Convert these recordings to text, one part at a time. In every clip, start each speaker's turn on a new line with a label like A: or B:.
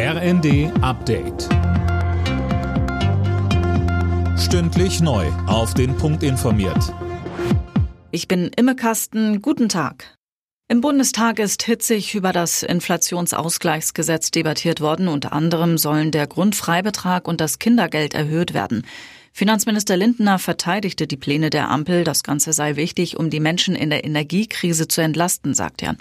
A: RND Update. Stündlich neu. Auf den Punkt informiert.
B: Ich bin Imme Kasten. Guten Tag. Im Bundestag ist hitzig über das Inflationsausgleichsgesetz debattiert worden. Unter anderem sollen der Grundfreibetrag und das Kindergeld erhöht werden. Finanzminister Lindner verteidigte die Pläne der Ampel. Das Ganze sei wichtig, um die Menschen in der Energiekrise zu entlasten, sagt er.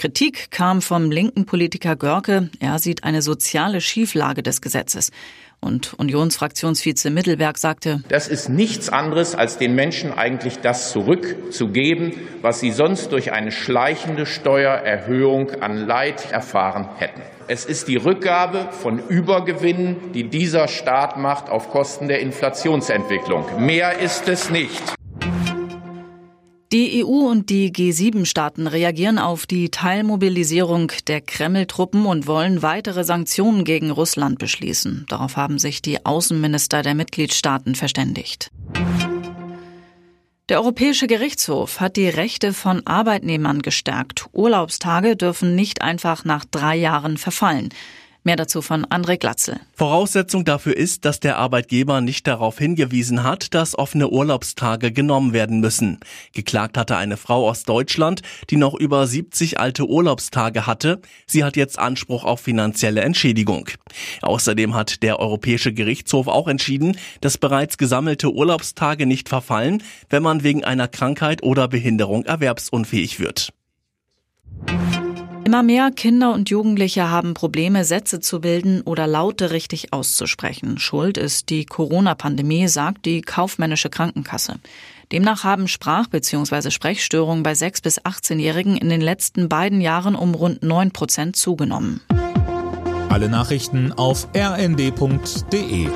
B: Kritik kam vom linken Politiker Görke. Er sieht eine soziale Schieflage des Gesetzes. Und Unionsfraktionsvize Mittelberg sagte,
C: das ist nichts anderes, als den Menschen eigentlich das zurückzugeben, was sie sonst durch eine schleichende Steuererhöhung an Leid erfahren hätten. Es ist die Rückgabe von Übergewinnen, die dieser Staat macht auf Kosten der Inflationsentwicklung. Mehr ist es nicht.
B: Die EU und die G7-Staaten reagieren auf die Teilmobilisierung der Kreml-Truppen und wollen weitere Sanktionen gegen Russland beschließen. Darauf haben sich die Außenminister der Mitgliedstaaten verständigt. Der Europäische Gerichtshof hat die Rechte von Arbeitnehmern gestärkt. Urlaubstage dürfen nicht einfach nach drei Jahren verfallen. Mehr dazu von André Glatzel.
D: Voraussetzung dafür ist, dass der Arbeitgeber nicht darauf hingewiesen hat, dass offene Urlaubstage genommen werden müssen. Geklagt hatte eine Frau aus Deutschland, die noch über 70 alte Urlaubstage hatte. Sie hat jetzt Anspruch auf finanzielle Entschädigung. Außerdem hat der Europäische Gerichtshof auch entschieden, dass bereits gesammelte Urlaubstage nicht verfallen, wenn man wegen einer Krankheit oder Behinderung erwerbsunfähig wird.
B: Immer mehr Kinder und Jugendliche haben Probleme, Sätze zu bilden oder Laute richtig auszusprechen. Schuld ist die Corona-Pandemie, sagt die kaufmännische Krankenkasse. Demnach haben Sprach- bzw. Sprechstörungen bei 6- bis 18-Jährigen in den letzten beiden Jahren um rund 9 Prozent zugenommen.
A: Alle Nachrichten auf rnd.de